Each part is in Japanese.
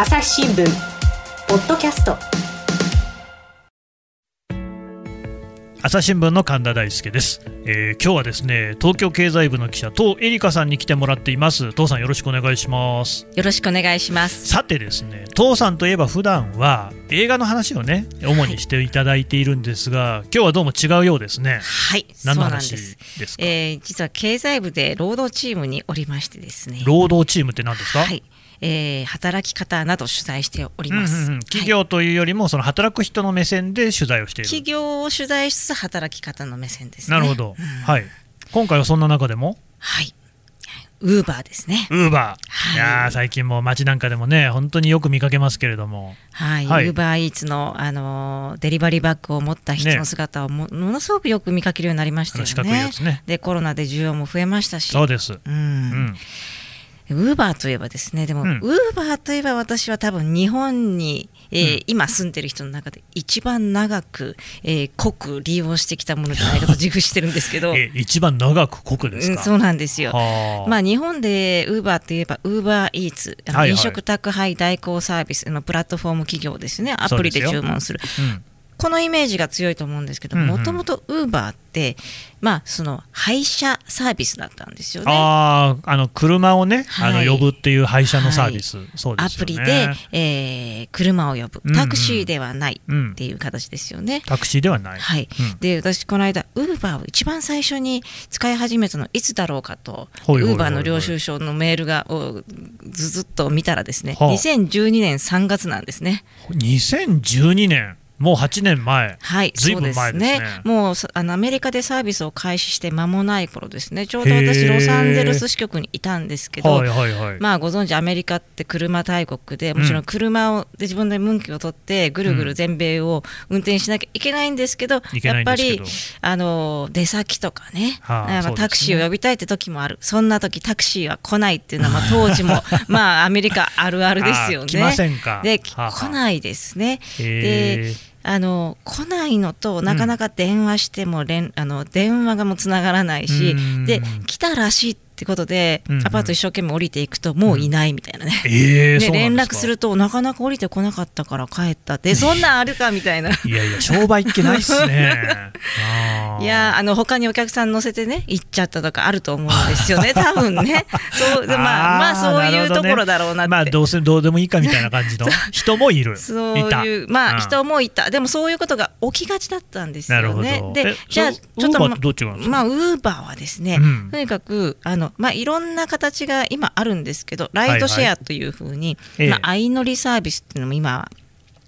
朝日新聞。ポッドキャスト。朝日新聞の神田大輔です、えー、今日はですね東京経済部の記者東恵梨香さんに来てもらっています。東さんよろしくお願いします。よろしくお願いします。さてですね東さんといえば普段は映画の話をね主にしていただいているんですが、はい、今日はどうも違うようですね。はい何の話ですか？えー、実は経済部で労働チームにおりましてですね。労働チームって何ですか？はいえー、働き方など取材しております、うんうんうん、企業というよりも、その働く人の目線で取材をしている。企業を取材しつつ働き方の目線です、ね、なるほど、うん、はい。今回はそんな中でも？はい。ウーバーですね。ウーバー。はい、いや最近も街なんかでもね、本当によく見かけますけれども。はい。ウーバーイーツの、あのデリバリーバッグを持った人の姿をも,、ものすごくよく見かけるようになりましたよね。ね。で、コロナで需要も増えましたし。そうです。うん、うんウーバーといえばですね、でも、ウーバーといえば私は多分日本に、えー、うん、今住んでる人の中で一番長く、えー、濃く利用してきたものじゃないかと自負してるんですけど、え一番長く濃くですか、うん、そうなんですよ。まあ、日本でウーバーといえば、ウーバーイーツ、飲食宅配代行サービスのプラットフォーム企業ですね、アプリで注文する。このイメージが強いと思うんですけどもともとウーバーって、まあ、その配車サービスだったんですよね。ああの車をね、はい、あの呼ぶっていう配車のサービス、はい、そうです、ね、アプリで、えー、車を呼ぶ、タクシーではないっていう形ですよね。うん。うん、タクシーではない、はい。で私、この間、ウーバーを一番最初に使い始めたのいつだろうかと、ウーバーの領収書のメールがをずずっと見たらですね、はあ、2012年3月なんですね。2012年もう8年前、はい、ずいぶん前ですね。すね。もうあのアメリカでサービスを開始して間もない頃ですね、ちょうど私、ロサンゼルス支局にいたんですけど、はいはいはい、まあ、ご存知、アメリカって車大国で、もちろん車を、で自分で運気を取って、ぐるぐる全米を運転しなきゃいけないんですけど、うん、やっぱりあの出先とかね、はあ、タクシーを呼びたいって時もある、そんな時タクシーは来ないっていうのは、まあ、当時も、まあ、アメリカあるあるですよね。来ませんか。で、はあ、来ないですね。であの来ないのとなかなか電話しても連、うん、あの電話がもうつながらないし、で来たらしいってってことで、うんうん、アパート一生懸命降りていくともういないみたいなね、うん、えー、で連絡するとなかなか降りてこなかったから帰ったってそんなんあるかみたいな。いやいや商売っけないっすね。いやあの他にお客さん乗せてね行っちゃったとかあると思うんですよね。多分ね。そうでまあまあそういうところだろうなって、ね、まあどうせどうでもいいかみたいな感じの。人もいる。そういうまあ人もいた。でもそういうことが起きがちだったんですよね。でじゃあちょっとまあウーバーはですね、うん、とにかくあのまあいろんな形が今あるんですけどライドシェアというふうに、はいはい、まあ、相乗りサービスっていうのも今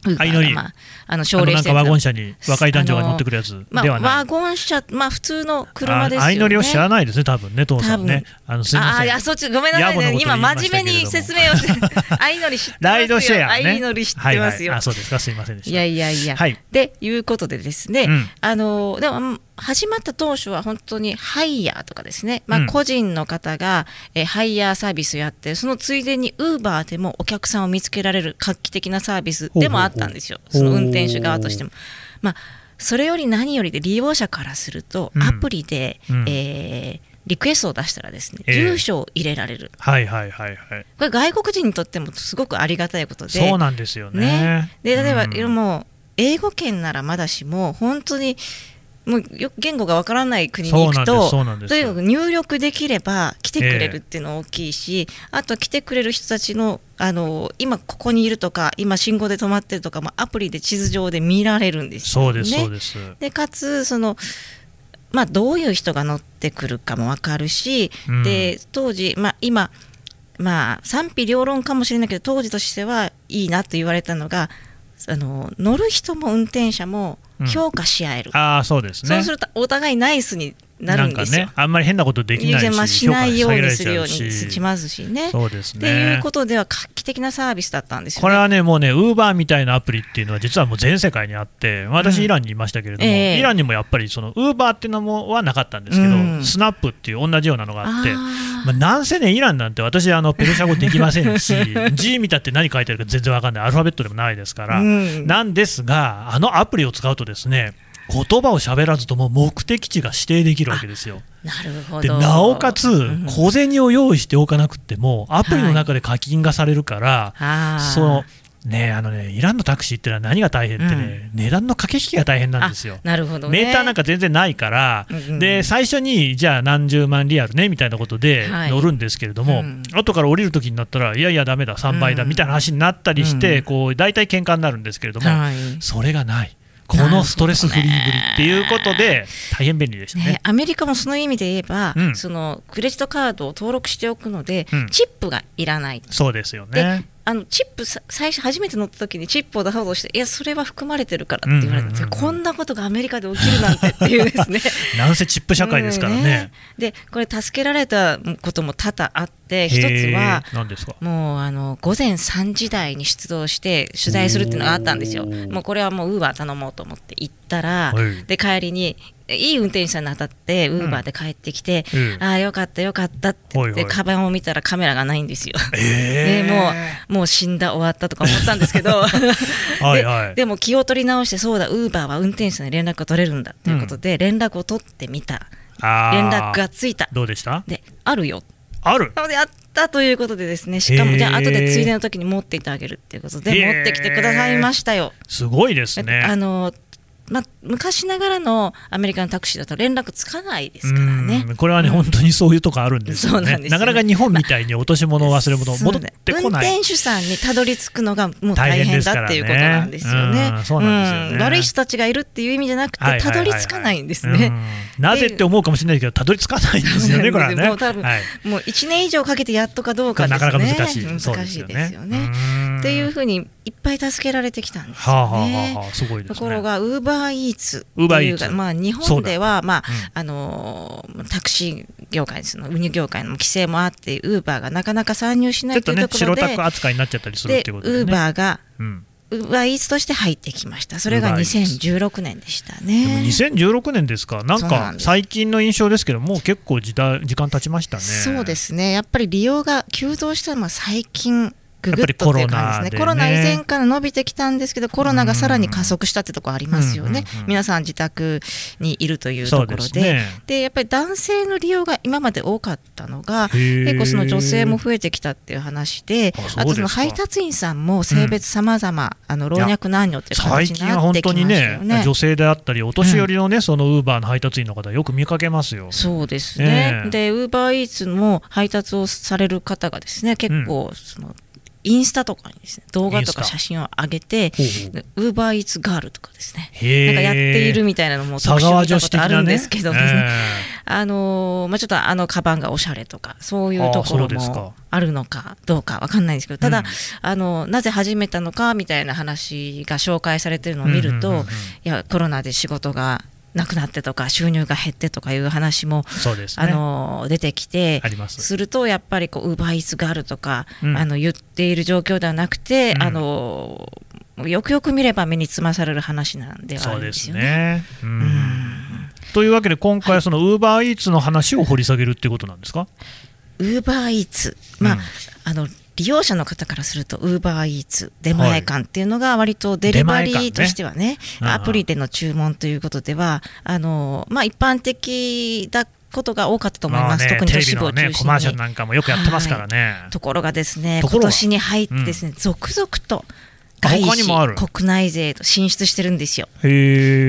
相乗り、まあ、あの奨励してワゴン車に若い男女が乗ってくるやつまあ、ワゴン車、まあ、普通の車ですよね。相乗りを知らないですね多分ね父さんね。あのすみません。あそっちごめんなさいね。今真面目に説明をして相乗り知ってますよ。ライドシェア、ね、相乗り知ってますよ、はい。はい、あそうですか。すみませんでした。いやいやいや、はい、でいうことでですね、うん、あのでも始まった当初は本当にハイヤーとかですね、まあ、個人の方が、えハイヤーサービスをやってそのついでにウーバーでもお客さんを見つけられる画期的なサービスでもあったんですよ。その運転手側としても。まあそれより何よりで利用者からすると、アプリで、うん、えーリクエストを出したらですね、住所を入れられる、はいはいはいはい。これ外国人にとってもすごくありがたいことで。そうなんですよね、ね、で例えば、うん、もう英語圏ならまだしも本当にもうよ言語がわからない国に行くととにかく入力できれば来てくれるっていうの大きいし、えー、あと来てくれる人たちのあの今ここにいるとか今信号で止まってるとか、まあ、アプリで地図上で見られるんですよね。そうですでかつそのまあ、どういう人が乗ってくるかも分かるし、うん、で当時、まあ、今、まあ、賛否両論かもしれないけど当時としてはいいなと言われたのがあの乗る人も運転者も評価し合える、うん、あそうですね。そうするとお互いナイスになるんですよ。ね、あんまり変なことできないし、まあ、しないようにするようにしますしね。そうですね。っていうことでは画期的なサービスだったんですよ、ね、これはね、もうね、ウーバーみたいなアプリっていうのは、実はもう全世界にあって、私、イランにいましたけれども、うんえ。ー、イランにもやっぱり、そのウーバーっていうのもはなかったんですけど、うん、スナップっていう同じようなのがあって、まあ、なんせね、イランなんて私、あのペルシャ語できませんし、G 見たって何書いてあるか全然わかんない、アルファベットでもないですから、うん、なんですが、あのアプリを使うとですね、言葉を喋らずとも目的地が指定できるわけですよ。なるほど。でなおかつ、小銭を用意しておかなくても、アプリの中で課金がされるから、はい、そのねあのね、イランのタクシーってのは何が大変ってね、うん、値段の駆け引きが大変なんですよ。なるほど、ね、メーターなんか全然ないから、うん、で最初にじゃあ何十万リアルねみたいなことで乗るんですけれども、はいうん、後から降りるときになったら、いやいや、だめだ、3倍だみたいな話になったりして、こう大体喧嘩になるんですけれども、はい、それがない。このストレスフリーぶりっていうことで、大変便利でしたね、ね、アメリカもその意味で言えば、うん、そのクレジットカードを登録しておくので、うん、チップがいらない。そうですよねあのチップ最初初めて乗った時にチップを出そうとしていやそれは含まれてるからって言われた。ん。ですよ、こんなことがアメリカで起きるなんてっていうですね。なんせチップ社会ですからね。ね、でこれ助けられたことも多々あって一つはもうあの午前3時台に出動して取材するっていうのがあったんですよ。もうこれはもうウーバー頼もうと思って行ったら、で帰りにいい運転手さんに当たってウーバーで帰ってきて、うん、ああよかったよかったって言ってカバンを見たらカメラがないんですよ。えー、でもうもう死んだ終わったとか思ったんですけど。はい、はい、でも気を取り直してそうだウーバーは運転手さんに連絡が取れるんだということで、うん、連絡を取ってみた。連絡がついた。どうでした？であるよ。ある？であったということでですね。しかもじゃあ後でついでの時に持っていてあげるっていうことで持ってきてくださいましたよ。すごいですね。あのまあ、昔ながらのアメリカのタクシーだと連絡つかないですからね。これはね、うん、本当にそういうとこあるんですよね。ななかなか日本みたいに落とし物、忘れ物、戻ってこない。運転手さんにたどり着くのがもう大変だっていうことなんですよね。悪い人たちがいるっていう意味じゃなくて、たどり着かないんですね。なぜって思うかもしれないけど、たどり着かないんですよね、これはね。もう多分、はい、もう1年以上かけてやっとかどうかですね。なかなか難しい。難しいですよね。っていうふうにいっぱい助けられてきたんですよね。ところがウーバーイーツウーバーイーツまあ日本ではまあ、あのタクシー業界ですの運輸業界の規制もあってウーバーがなかなか参入しないというところで、ね、白タク扱いになっちゃったりするってことで、ウーバーが、うんウーバーイーツとして入ってきました。それが2016年でしたね。2016年ですか。なんか最近の印象ですけどもう結構時代時間経ちましたね。そうですね。やっぱり利用が急増したのは最近ぐぐっとっていう感じですね。コロナ以前から伸びてきたんですけどコロナがさらに加速したってところありますよね、皆さん自宅にいるというところで。で、ね、やっぱり男性の利用が今まで多かったのが結構その女性も増えてきたっていう話であとその配達員さんも性別さまざま老若男女っていう形になってきましたよね、ね、女性であったりお年寄りのね、うん、そのウーバーの配達員の方よく見かけますよ。そうですね、え。ー、でウーバーイーツも配達をされる方がですね結構その、うんインスタとかにですね動画とか写真を上げてウーバーイーツガールとかですね。なんかやっているみたいなのも特集見たことあるんですけどですね、あのまあ、ちょっとあのカバンがおしゃれとかそういうところもあるのかどうかわかんないんですけどただ、うん、あのなぜ始めたのかみたいな話が紹介されてるのを見ると、いやコロナで仕事がなくなってとか収入が減ってとかいう話も、ね、あの出てきてす。るとやっぱりこうウーバーイーツがあるとか、うん、あの言っている状況ではなくて、うん、あのよくよく見れば目につまされる話なんではあるんですよね。うね。というわけで今回はそのウーバーイーツの話を掘り下げるっていうことなんですか？ウーバーイーツ、まあ、うん、あの利用者の方からすると、ウーバーイーツ、出前館っていうのが、割とデリバリーとしてはね、ねアプリでの注文ということでは、あのまあ、一般的だことが多かったと思います、ね、特に都市部を中心に、ね、コマーシャルなんかもよくやってますからね。ところがですね、今年に入ってですね、うん、続々と外資国内勢と進出してるんですよ。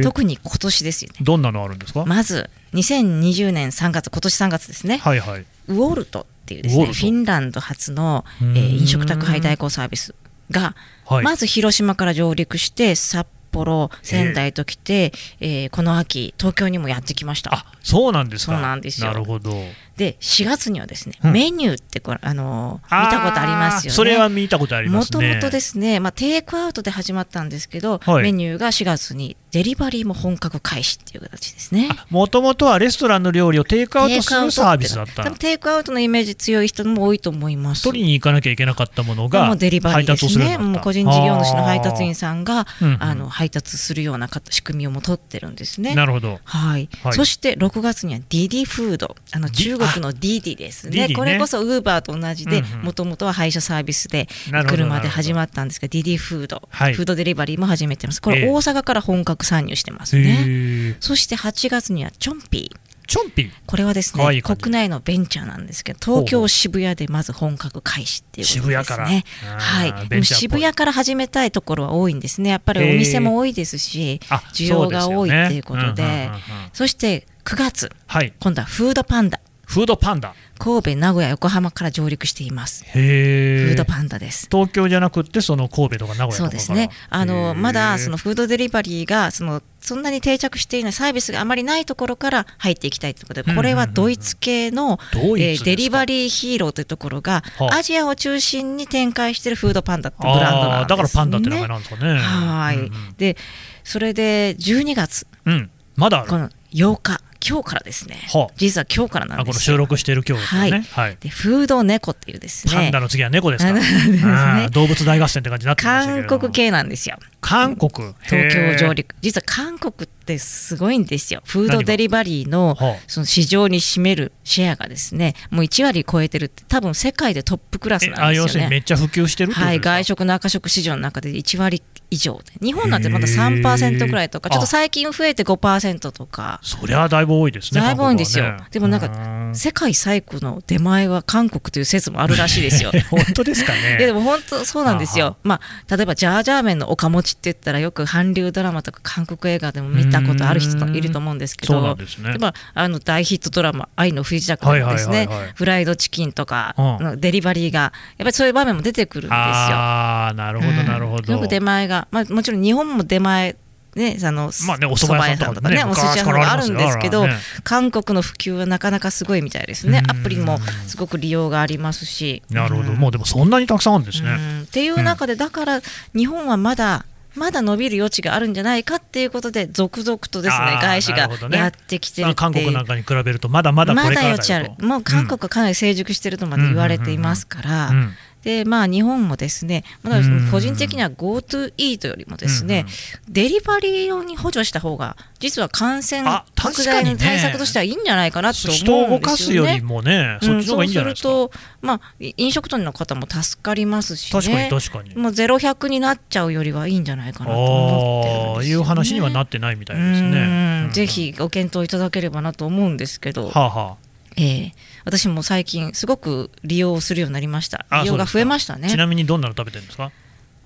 特に今年ですよね。どんなのあるんですか？まず2020年3月、今年3月ですね、はいはい、ウォルトっていうですねフィンランド初の、えー、飲食宅配代行サービスが、はい、まず広島から上陸して札幌、仙台と来て、えー、この秋、東京にもやってきました。あそうなんですか。そうなんですよ。なるほど。で4月にはですね、うん、 menu ってこれあの見たことありますよね。それは見たことありますね。もともとですね、まあテイクアウトで始まったんですけど、はい、 menu が4月にデリバリーも本格開始っていう形ですね。もともとはレストランの料理をテイクアウトするサービスだった。テイクアウトのイメージ強い人も多いと思います。取りに行かなきゃいけなかったものがもうデリバリーですね。もう個人事業主の配達員さんが、あの配達するような仕組みをも取ってるんですね。なるほど。はい。はい、そして6月にはディディフード、あの中国の DiDi ですね、ね。これこそ Uber と同じで、もともとは配車サービスで車で始まったんですが、ディディフード、はい、フードデリバリーも始めてます、これ、大阪から本格参入してますね。そして8月にはチョンピー。チョンピこれはですねい国内のベンチャーなんですけど東京渋谷でまず本格開始っていうことですね。はい。渋谷から始めたいところは多いんですね。やっぱりお店も多いですし需要が多いっていうことで。そして9月、はい、今度はフードパンダフードパンダ。神戸、名古屋、横浜から上陸しています。フードパンダです。東京じゃなくて、その神戸とか名古屋そうですね。あのまだそのフードデリバリーがそのそんなに定着していないサービスがあまりないところから入っていきたいということで、これはドイツ系の、えー、デリバリーヒーローというところが、アジアを中心に展開しているフードパンダってブランドなんです、ね、だからパンダって名前なんですかね。はい、うんうん、でそれで12月、うん、まだこの8日今日からですね、はあ、実は今日からなんですこの収録している今日ですね、はい、でフード猫っていうですね。パンダの次は猫ですか。ね、動物大合戦って感じになって韓国系なんですよ韓国。東京上陸。実は韓国ってすごいんですよ。フードデリバリーのその市場に占めるシェアがですねもう1割超えてるって多分世界でトップクラスなんですよね。要するにめっちゃ普及してるはい外食の赤食市場の中で1割以上で日本なんてまだ3%くらいとかちょっと最近増えて5%とか。そりゃだいぶ多いですねだいぶ多いんですよ、ね、でもなんか世界最古の出前は韓国という説もあるらしいですよ。本当ですかね。でも本当そうなんですよ。まあ例えばジャージャー麺のおかもちって言ったらよく韓流ドラマとか韓国映画でも見たことある人いると思うんですけど、あ、あの大ヒットドラマ「愛の不時着」ですね、フライドチキンとかのデリバリーがやっぱりそういう場面も出てくるんですよ。あなるほどなるほど、よく出前が、まあ、もちろん日本も出前ね、あの、まあね、お蕎麦屋さんとかね、お寿司屋さんがあるんですけど、ね、韓国の普及はなかなかすごいみたいですね。アプリもすごく利用がありますし。なるほど、もうでもそんなにたくさんあるんですね。っていう中で、だから日本はまだまだ伸びる余地があるんじゃないかっていうことで続々とですね外資がやってきてるね、韓国なんかに比べるとまだまだまだ余地あるもう韓国はかなり成熟してるとまで言われていますから、うんうんうん。うんでまあ、日本もですね、まだ個人的には GoTo イートよりもですね、デリバリー用に補助した方が、実は感染拡大の対策としてはいいんじゃないかなと思うんですよね。人を動かすよりもね、そっちの方がいいんじゃないですか。そうすると、まあ、飲食店の方も助かりますし、ね、確かに確かに。もうゼロ百になっちゃうよりはいいんじゃないかなと思ってね、いう話にはなってないみたいですね。ぜひご検討いただければなと思うんですけど。はあはあえー、私も最近すごく利用するようになりました。利用が増えましたね。ちなみにどんなの食べてるんですか？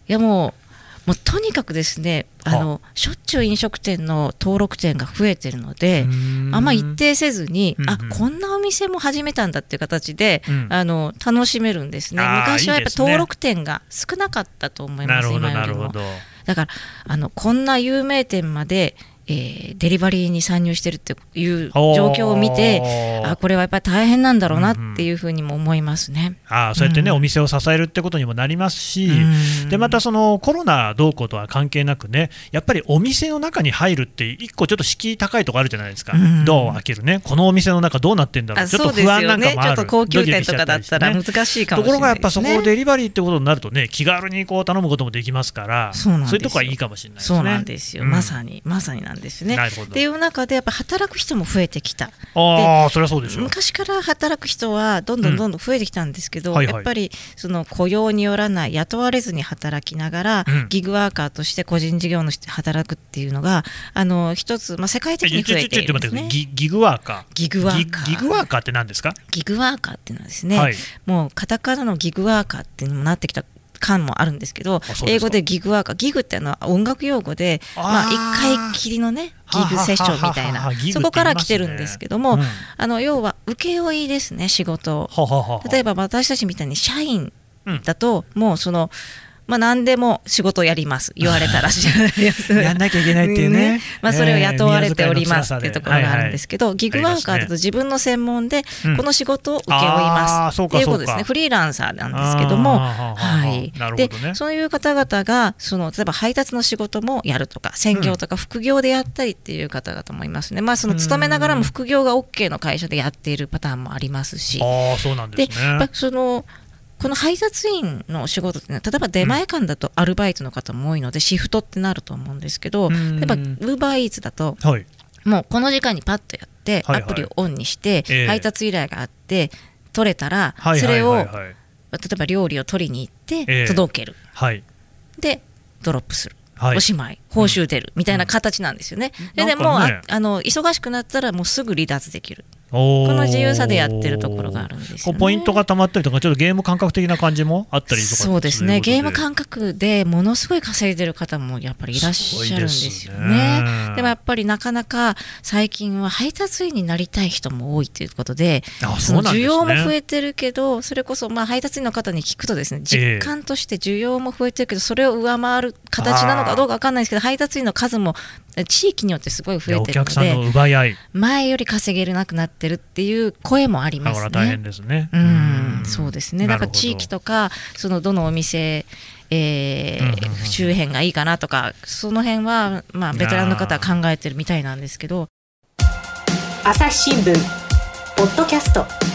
いやもうもうとにかくですねあ。のしょっちゅう飲食店の登録店が増えてるのであんま一定せずに、うんうん、あこんなお店も始めたんだっていう形で、うん、あの楽しめるんですね。昔はやっぱ登録店が少なかったと思います、ね、今よりも。だからあのこんな有名店までえー、デリバリーに参入してるっていう状況を見てあこれはやっぱり大変なんだろうなっていうふうにも思いますね、うん、あそうやってね、うん、お店を支えるってことにもなりますし、うん、でまたそのコロナどうこうとは関係なくねやっぱりお店の中に入るって一個ちょっと敷居高いところあるじゃないですか、ドアを開けるね。このお店の中どうなってんだろうちょっと不安なんかもある、ね、ちょっと高級店とかだったら難しいかもしれない、ね、ところがやっぱそこをデリバリーってことになるとね気軽にこう頼むこともできますからそういうとこはいいかもしれないですね。そうなんですよ、まさにまさになんですね。っていう中でやっぱ働く人も増えてきた。あそれはそうでしょ昔から働く人はどんどんどんどん増えてきたんですけど、うんはいはい、やっぱりその雇用によらない雇われずに働きながら、うん、ギグワーカーとして個人事業主で働くっていうのがあの一つ、まあ、世界的に増えているんですね。ギギグワーカー。ギグワーカー。ギグワーカーって何ですか？ギグワーカーっていうのはですね、はい、もうカタカナのギグワーカーっていうのもなってきた感もあるんですけど英語でギグワーカーギグっていうのは音楽用語でまあ、1回きりのねギグセッションみたいなそこから来てるんですけども、うん、あの要は請負ですね仕事。例えば私たちみたいに社員だと、もうそのまあ、何でも仕事をやります。言われたらやんなきゃいけないっていうね。ね、まあ、それを雇われておりますっていうところがあるんですけど、ギグワーカーだと自分の専門でこの仕事を請け負います。っていうことですね、フリーランサーなんですけども。はい。でそういう方々がその例えば配達の仕事もやるとか専業とか副業でやったりっていう方々もいますね、まあ、その勤めながらも副業が OK の会社でやっているパターンもありますし。あそうなんですね。そのこの配達員のお仕事って、ね、例えば出前館だとアルバイトの方も多いので、シフトってなると思うんですけど、例えばウーバーイーツだと、はい、もうこの時間にパッとやってってアプリをオンにして、配達依頼があって取れたら、それを、例えば料理を取りに行って届ける、でドロップする。おしまい、報酬出るみたいな形なんですよね。うん、ででも、ね、あの忙しくなったらもうすぐ離脱できる。この自由さでやってるところがあるんですよ、ね、ポイントがたまったりとか、ちょっとゲーム感覚的な感じもあったりとかそうですね、ゲーム感覚でものすごい稼いでる方もやっぱりいらっしゃるんですよね。でもやっぱりなかなか最近は配達員になりたい人も多いということで、その需要も増えてるけど、それこそまあ配達員の方に聞くと、ですね実感として需要も増えてるけど、それを上回る形なのかどうか分かんないですけど、配達員の数も地域によってすごい増えてるので前より稼げなくなってるっていう声もありますね。大変ですね。うん、そうですね。だから地域とかそのどのお店えー、周辺がいいかなとかその辺はまあベテランの方は考えてるみたいなんですけど。朝日新聞ポッドキャスト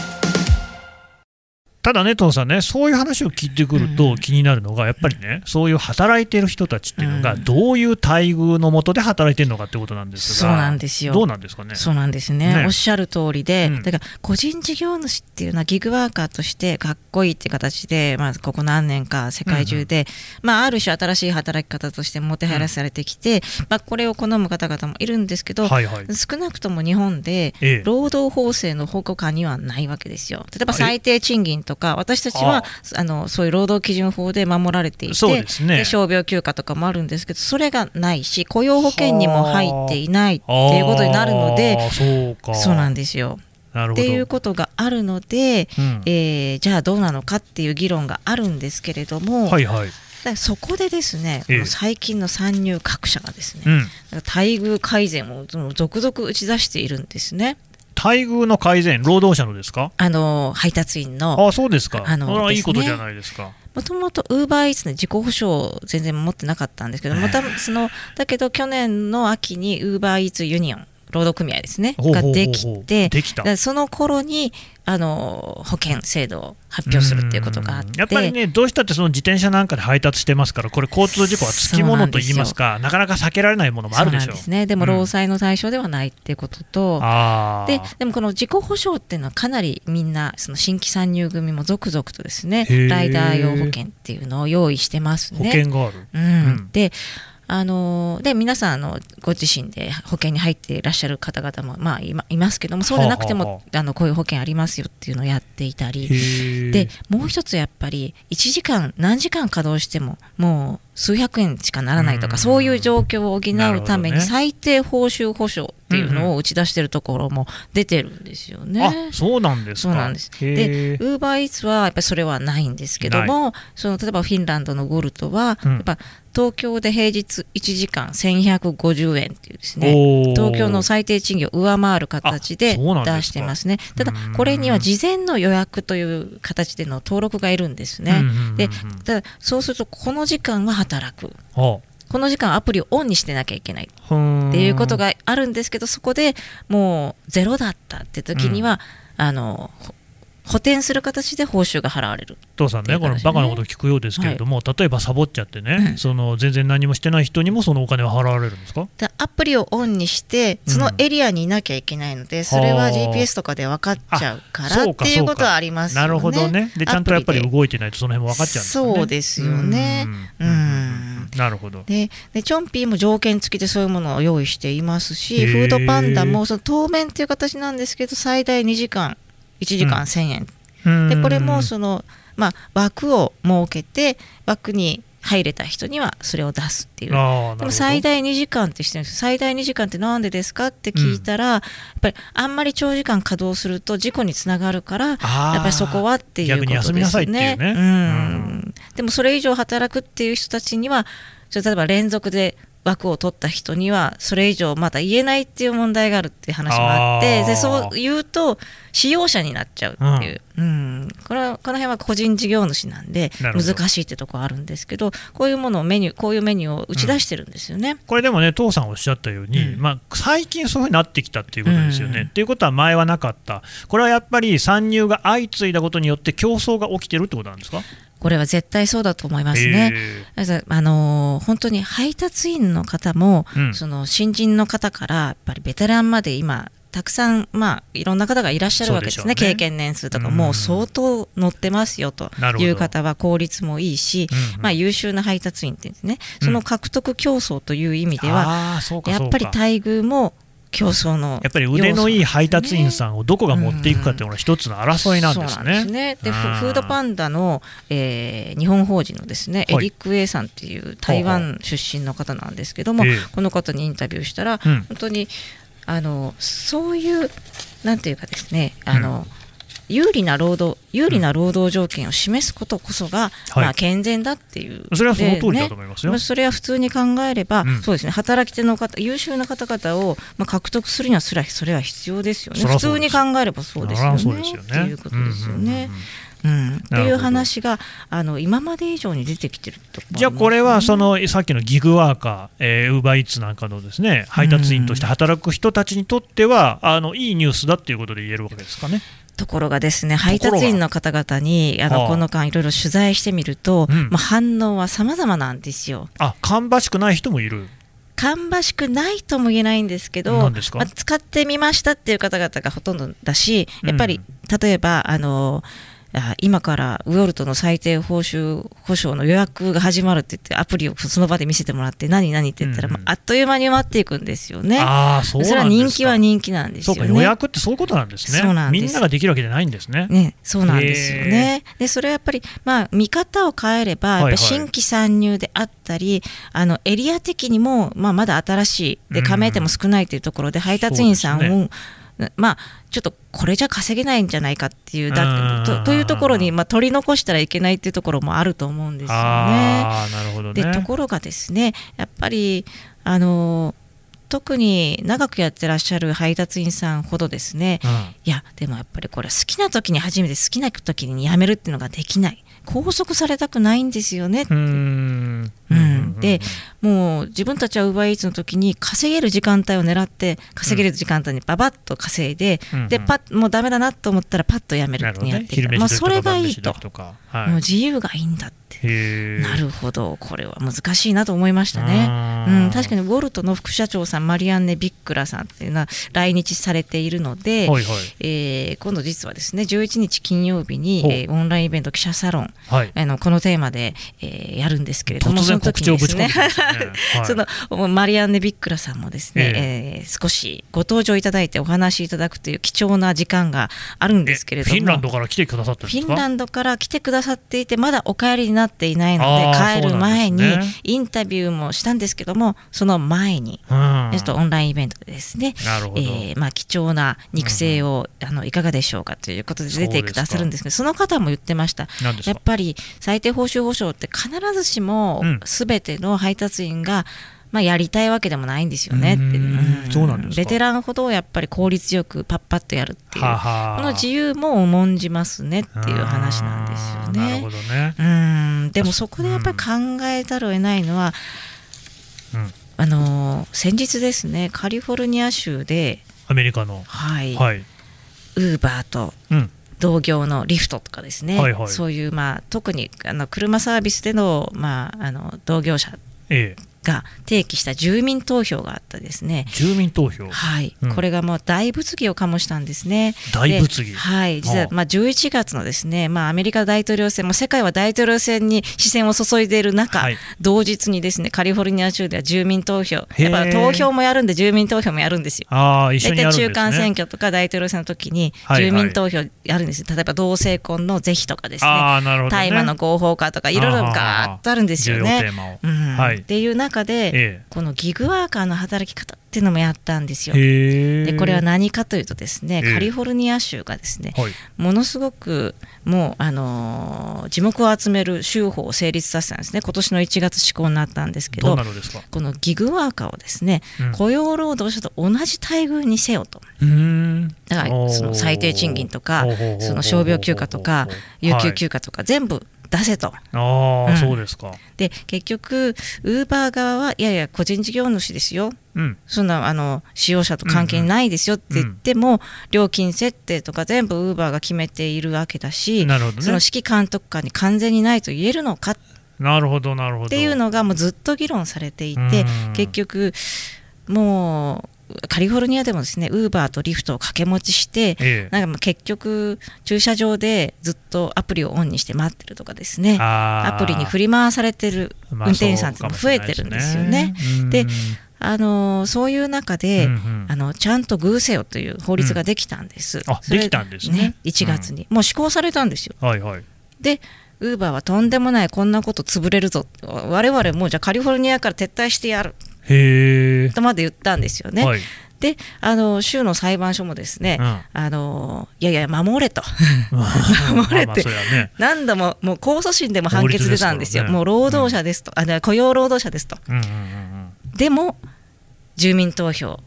ただね、父さんね、そういう話を聞いてくると気になるのが、やっぱりね、そういう働いてる人たちっていうのが、どういう待遇のもとで働いてるのかってことなんですが、そうなんですよ。どうなんですかね？そうなんですね。ねおっしゃる通りで、うん、だから個人事業主っていうのは、ギグワーカーとしてかっこいいって形で、まあ、ここ何年か世界中で、うん、まあ、ある種新しい働き方としてもてはやされてきて、うん、まあ、これを好む方々もいるんですけど、はいはい、少なくとも日本で、労働法制の保護下にはないわけですよ。例えば最低賃金とか、私たちははあ。のそういう労働基準法で守られていて、ね、傷病休暇とかもあるんですけどそれがないし雇用保険にも入っていないっていうことになるのでそうなんですよ。っていうことがあるので、うん、えー、じゃあどうなのかっていう議論があるんですけれども、はいはい、だそこでですね、ええ、最近の参入各社がですね、うん、待遇改善を続々打ち出しているんですね。待遇の改善、労働者のですか？あの配達員の。あそうですか、あの、ね、いいことじゃないですか。もともとウーバーイーツの自己保証全然持ってなかったんですけど、またそのだけど去年の秋にウーバーイーツユニオン労働組合ですね。ができてその頃にあの保険制度を発表するっていうことがあって。やっぱりね、どうしたってその自転車なんかで配達してますから、これ、交通事故はつきものといいますか、なかなか避けられないものもあるでしょう。ですね、でも労災の対象ではないっていうことと、うん、ででもこの自己保障っていうのは、かなりみんな、その新規参入組も続々とですね、ライダー用保険っていうのを用意してますね。保険がある、うん、うん、であので皆さんあのご自身で保険に入っていらっしゃる方々も、まあ、いいますけどもそうでなくても、はあはあ、あのこういう保険ありますよっていうのをやっていたり。でもう一つやっぱり1時間何時間稼働してももう数百円しかならないとか、そういう状況を補うために最低報酬保証っていうのを打ち出してるところも出てるんですよね。そうなんですそうなんです。で、ウー。バーイーツはやっぱりそれはないんですけども、その例えばフィンランドのゴルトは、やっぱ東京で平日1時間1150円っていうですね、東京の最低賃金を上回る形で出してますね。ただ、これには事前の予約という形での登録がいるんですね。で、ただそうするとこの時間は働く。この時間アプリをオンにしてなきゃいけない。っていうことがあるんですけどそこでもうゼロだったって時には、うん、あの補填する形で報酬が払われる、父さんね、このバカなこと聞くようですけれども、はい、例えばサボっちゃってね、うん、その全然何もしてない人にもそのお金は払われるんですか？アプリをオンにして、そのエリアにいなきゃいけないので、うん、それは GPS とかで分かっちゃうからっていうことはありますよね。なるほどね。で、ちゃんとやっぱり動いてないと、その辺も分かっちゃうんですね。そうですよね。うん、うん。なるほど。ででチョンピーも条件付きでそういうものを用意していますしフードパンダもその当面っていう形なんですけど最大2時間1時間1000円、うん、でこれもその、まあ、枠を設けて枠に入れた人にはそれを出すっていう。でも最大2時間ってしてるんです最大2時間ってなんでですかって聞いたら、うん、やっぱりあんまり長時間稼働すると事故につながるからやっぱりそこはっていうことですね。ね。うん、でもそれ以上働くっていう人たちには例えば連続で枠を取った人にはそれ以上まだ言えないっていう問題があるっていう話もあってでそう言うと使用者になっちゃうっていう、うん、うん、これはこの辺は個人事業主なんで難しいってとこあるんですけどこういうものをメニューこういうメニューを打ち出してるんですよね、うん、これでもね父さんおっしゃったように、うん、まあ、最近そういうふうになってきたっていうことですよね。っていうことは前はなかった。これはやっぱり参入が相次いだことによって競争が起きてるってことなんですか？これは絶対そうだと思いますね。あの本当に配達員の方も、うん、その新人の方からやっぱりベテランまで今たくさん、まあ、いろんな方がいらっしゃるわけですね、ね。経験年数とか、もう相当乗ってますよという方は効率もいいし、うんうん、まあ、優秀な配達員ってですね、その獲得競争という意味では、うん、やっぱり待遇も競争のやっぱり腕のいい配達員さんをどこが持っていくかというのが一つの争いなんですね。で、ね、フードパンダの、えー、日本法人のですね、エリック・エイさんっていう台湾出身の方なんですけども、この方にインタビューしたら、うん、本当にあのそういうなんていうかですねあの、うん有利な労働有利な労働条件を示すことこそが、うん、まあ、健全だっていう、それはその通りだと思いますよ、ね、それは普通に考えれば、うん、そうですね。働き手の方優秀な方々を、まあ、獲得するにはそれはそれは必要ですよね。普通に考えればそうですよね。よね。っていうことですよね。うん、っていう話があの今まで以上に出てきてると、ね、じゃあこれはそのさっきのギグワーカー、ウーバーイーツなんかのですね配達員として働く人たちにとっては、あのいいニュースだっていうことで言えるわけですかね。ところがですね配達員の方々にあのこの間いろいろ取材してみると、うん、まあ、反応は様々なんですよ。あ芳しくない人もいる。芳しくないとも言えないんですけど、まあ、使ってみましたっていう方々がほとんどだし、やっぱり、例えば、あの今からウォルトの最低報酬保証の予約が始まるって言ってアプリをその場で見せてもらって何何って言ったら、うん、あっという間に埋まっていくんですよね。あそうそれは人気は人気なんですよね。予約ってそういうことなんですね。そうなんみんなができるわけじゃないんですね。ねそうなんですよね。でそれはやっぱりまあ見方を変えればやっぱ新規参入であったり、はいはい、あのエリア的にもまあまだ新しいで加盟店も少ないというところで配達員さんを、まあ、ちょっとこれじゃ稼げないんじゃないかっていうだとというところに、まあ、取り残したらいけないっていうところもあると思うんですよね。ね、でところがですねやっぱりあの特に長くやってらっしゃる配達員さんほどですね、うん、いやでもやっぱりこれ好きな時に初めて好きな時に辞めるっていうのができない。拘束されたくないんですよねって。うん。でもう自分たちは UberEats の時に稼げる時間帯を狙って稼げる時間帯にばばっと稼いで、うん、でパッもうダメだなと思ったらパッとやめる。ってやってね、まあ、それがいいと、はい、もう自由がいいんだって。なるほど。これは難しいなと思いましたね、うん、確かにウォルトの副社長さんマリアンネ・ビックラさんっていうのは来日されているので、はいはい、えー、今度実はですね11日金曜日に、えー、オンラインイベント記者サロン、はい、あのこのテーマで、えー、やるんですけれどもその時にですね、そのマリアンネ・ビックラさんもですね、えー、えー、少しご登場いただいてお話しいただくという貴重な時間があるんですけれども。フィンランドから来てくださったフィンランドから来てくださっていてまだお帰りになっていないので帰る前にインタビューもしたんですけどもその前に、ちょっとオンラインイベントでですね、えー、まあ、貴重な肉声を、うん、あのいかがでしょうかということで出てくださるんですけどその方も言ってました。やっぱり最低報酬保証って必ずしも全ての配達員が、まあ、やりたいわけでもないんですよね。ベテランほどやっぱり効率よくパッパッとやるっていう。この自由も重んじますねっていう話なんですよね。なるほどね。うん。でもそこでやっぱり考えざるを得ないのは、うん、あの先日ですねカリフォルニア州でアメリカの。はい、はい、ウーバーと、うん。同業のリフトとかですね、はいはい、そういう、まあ、特にあの車サービスでの,、まあ、あの同業者ええ、が提起した住民投票があったですね。住民投票？はい、うん、これがもう大物議を醸したんですね。大物議？はい、実はまあ11月のですね、まあアメリカ大統領選も世界は大統領選に視線を注いでいる中、はい、同日にですねカリフォルニア州では住民投票、やっぱ投票もやるんで住民投票もやるんですよ。ああ、一緒にやるんです、ね、中間選挙とか大統領選の時に住民投票やるんです。はいはい、例えば同性婚の是非とかですね、大麻、ね、の合法化とかいろいろガーッとあるんですよね。うん、はい、っていう中で。ええ。このギグワーカーの働き方っていうのもやったんですよ。でこれは何かというとですねカリフォルニア州がですね、はい、ものすごくもう、あのー、地目を集める州法を成立させたんですね。今年の1月施行になったんですけどこのギグワーカーをですね、うん、雇用労働者と同じ待遇にせよと。だからその最低賃金とかその傷病休暇とか有給休暇とか全部出せと。ああ、うん、そうですか。で結局ウーバー側はいやいや個人事業主ですよ。うん、そんなあの使用者と関係ないですよって言っても、うんうん、料金設定とか全部ウーバーが決めているわけだし、ね、その指揮監督官に完全にないと言えるのかなるほどなるほどっていうのがもうずっと議論されていて結局もうカリフォルニアでもですねウーバーとリフトを掛け持ちして、ええ、なんか結局駐車場でずっとアプリをオンにして待ってるとかですねアプリに振り回されてる運転手さんっても増えてるんですよね。であのそういう中で、うんうん、あのちゃんと偶せよという法律ができたんです。うん、あできたんですね。ね1月に、うん、もう施行されたんですよ。はいはい、でウーバーはとんでもないこんなこと潰れるぞ。我々もうじゃあカリフォルニアから撤退してやるへとまで言ったんですよね。はい、であの州の裁判所もですね、うん、あのいやいや守れと。守れて、ね、何度ももう控訴審でも判決出たんですよ、ね、もう労働者ですと、うん、あ雇用労働者ですと、うんうんうんうん、でも住民投票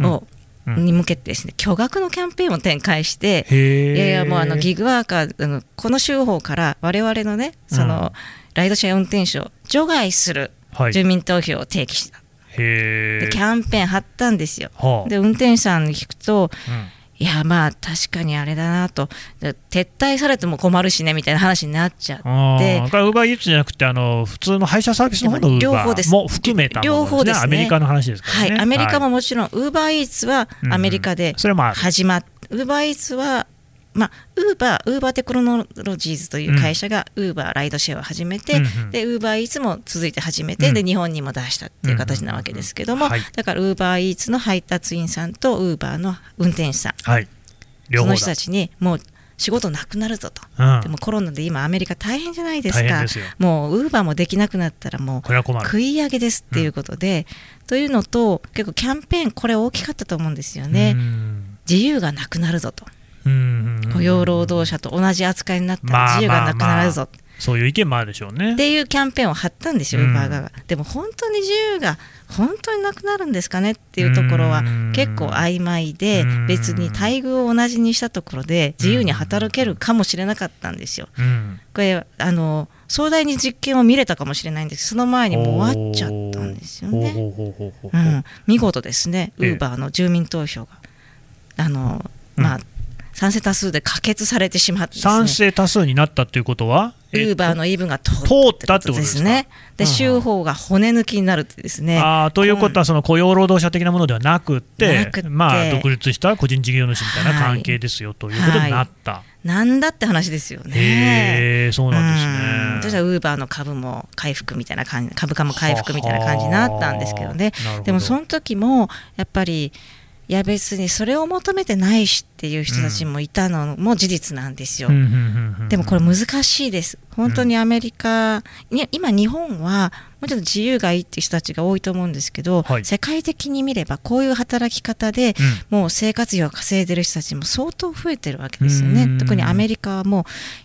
を、に向けてですね巨額のキャンペーンを展開していやいやもうあのギグワーカーあのこの州法から我々のねその、ライドシェア運転手を除外する住民投票を提起した、はい、でキャンペーン貼ったんですよ、はあ、で運転手さんに聞くと、うん。いやまあ確かにあれだなと。撤退されても困るしねみたいな話になっちゃって。これウー。バーイーツじゃなくてあの普通の配車サービスの方のウーバーも含めたね、両方です、ね、アメリカの話ですからね、はい、アメリカももちろん、ウーバーイーツはアメリカで始まっ、ウーバーイーツはまあ、ウーバー、ウーバーテクノロジーズという会社がウーバーライドシェアを始めて、うん、でウーバーイーツも続いて始めて、うん、で日本にも出したっていう形なわけですけども、うんはい、だからウーバーイーツの配達員さんとウーバーの運転手さん、はい、その人たちにもう仕事なくなるぞと、うん、でもコロナで今、アメリカ大変じゃないですか、すもうウーバーもできなくなったら、もう食い上げですっていうことで、うん、というのと、結構キャンペーン、これ大きかったと思うんですよね、自由がなくなるぞと、雇用労働者と同じ扱いになったら自由がなくなるぞ。まあまあまあそういう意見もあるでしょうね。っていうキャンペーンを貼ったんですよ、ウーバー側が。でも本当に自由が本当になくなるんですかねっていうところは結構曖昧で、別に待遇を同じにしたところで自由に働けるかもしれなかったんですよ。これあの壮大に実験を見れたかもしれないんですその前にもう終わっちゃったんですよね。うん、見事ですね、ウーバーの住民投票が。あのまあ、賛成多数で可決されてしまって、ね、賛成多数になったということは？ウーバーの言い分が通ったってことですね。で、州法が骨抜きになるってですね。あということは、その雇用労働者的なものではなくて、まあ、独立した個人事業主みたいな関係ですよ、ということになった。はい、なんだって話ですよね。へそうなんですね。そしたらウーバーの株も回復みたいな感じ、株価も回復みたいな感じになったんですけどね。でもその時もやっぱりいや別にそれを求めてないしっていう人たちもいたのも事実なんですよ。でもこれ難しいです。本当にアメリカ、うん、今日本はもうちょっと自由がいいっていう人たちが多いと思うんですけど、はい、世界的に見ればこういう働き方で、もう生活費を稼いでる人たちも相当増えてるわけですよね。特にアメリカはもう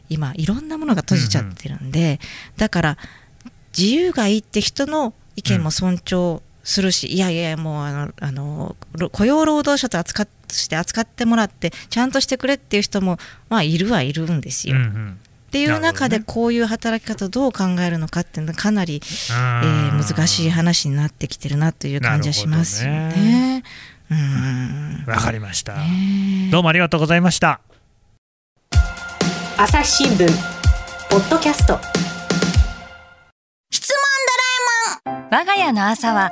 今いろんなものが閉じちゃってるんで、だから自由がいいって人の意見も尊重するしいやいやもうあのあの雇用労働者と扱して扱ってもらってちゃんとしてくれっていう人も、まあ、いるはいるんですよ。うんうん。っていう中でこういう働き方をどう考えるのかっていうのはかなり、えー、難しい話になってきてるなという感じはしますよね。わ、かりました、どうもありがとうございました。朝日新聞。ポッドキャスト。質問ドラえもん。我が家の朝は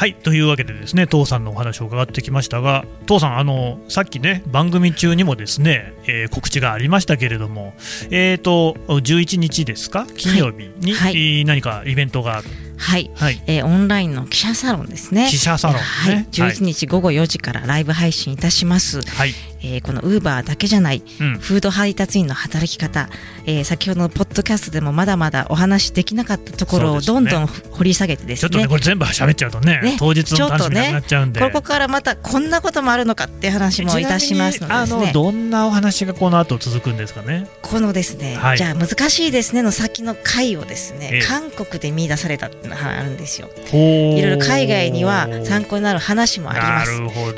はいというわけでですね父さんのお話を伺ってきましたが父さんあのさっきね番組中にもですね、えー、告知がありましたけれどもえっ、ー、と11日ですか？金曜日に、はい、何かイベントがある？はい、はい、えー、オンラインの記者サロンですね。記者サロン、ね、はい、11日午後4時からライブ配信いたします、はい、えー、このウーバーだけじゃない、うん、フード配達員の働き方、えー、先ほどのポッドキャストでもまだまだお話できなかったところをどんどん掘り下げてですね、ちょっとねこれ全部喋っちゃうとね、ね、当日の楽しみなくなっちゃうんで、ね、ここからまたこんなこともあるのかっていう話もいたしますので、ね、あのどんなお話がこの後続くんですかね？このですね、はい、じゃあ難しいですねの先の回をですね、ええ、韓国で見出されたっていうのがあるんですよ。いろいろ海外には参考になる話もあります。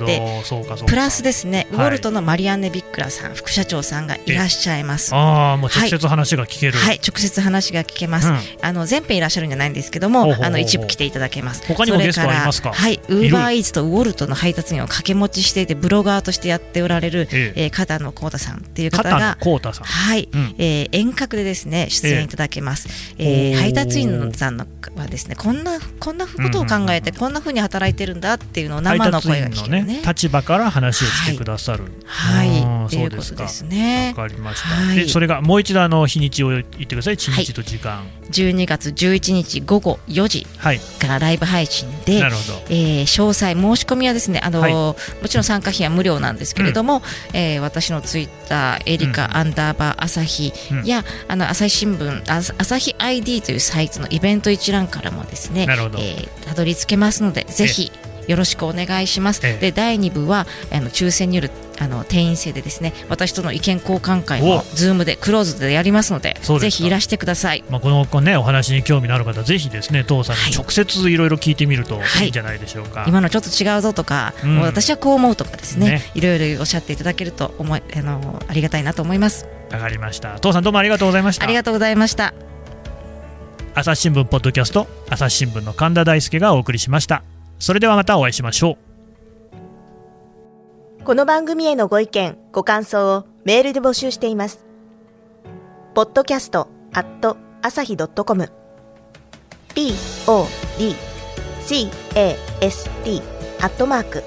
でプラスですねウォルトのマリアンネ・ビックラさん副社長さんがいらっしゃいます。ああもう直接話が聞ける、はい、はい、直接話が聞けます、うん、あの全編いらっしゃるんじゃないんですけどもあの一部来ていただけます。他にもゲストありますか？はいウーバーイーツとウォルトの配達員を掛け持ちしていてブロガーとしてやっておられる、ええ。えー、片野幸太さんっていう方がはい、うん、えー、遠隔でですね出演いただけます、ええ。ー、配達員さんのはですねこんなこんなことを考えて、こんなふうに働いてるんだっていうのを生の声が聞けるね、ね、立場から話をしてくださる。はい、はい、っていうことですね。わかりました、はい、でそれがもう一度あの日にちを言ってください。日にちと時間、はい、12月11日午後4時からライブ配信で、なるほど。えー、詳細申し込みはですねあの、はい、もちろん参加費は無料なんですけれども、うん、えー、私のツイッターエリカ、アンダーバー朝日や、うん、あの朝日新聞朝日 ID というサイトのイベント一覧からもですね、えー、たどり着けますのでぜひよろしくお願いします。ええ、で第2部はあの抽選によるあの定員制でですね私との意見交換会もズームでクローズでやりますのでぜひいらしてください、まあ、このね、お話に興味のある方ぜひですね父さんに直接いろいろ聞いてみるとい。いんじゃないでしょうか、はい、今のちょっと違うぞとか、うん、もう私はこう思うとかですね。いろいろおっしゃっていただけると思いあのありがたいなと思います。わかりました。父さんどうもありがとうございました。ありがとうございました。朝日新聞ポッドキャスト朝日新聞の神田大輔がお送りしましたそれではまたお会いしましょう。この番組へのご意見ご感想をメールで募集しています。podcast at 朝日 .com podcast アットマーク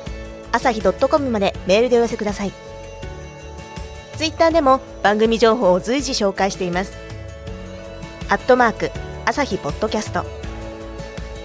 朝日 .com までメールでお寄せください。ツイッターでも番組情報を随時紹介しています。アットマーク朝日ポッドキャスト。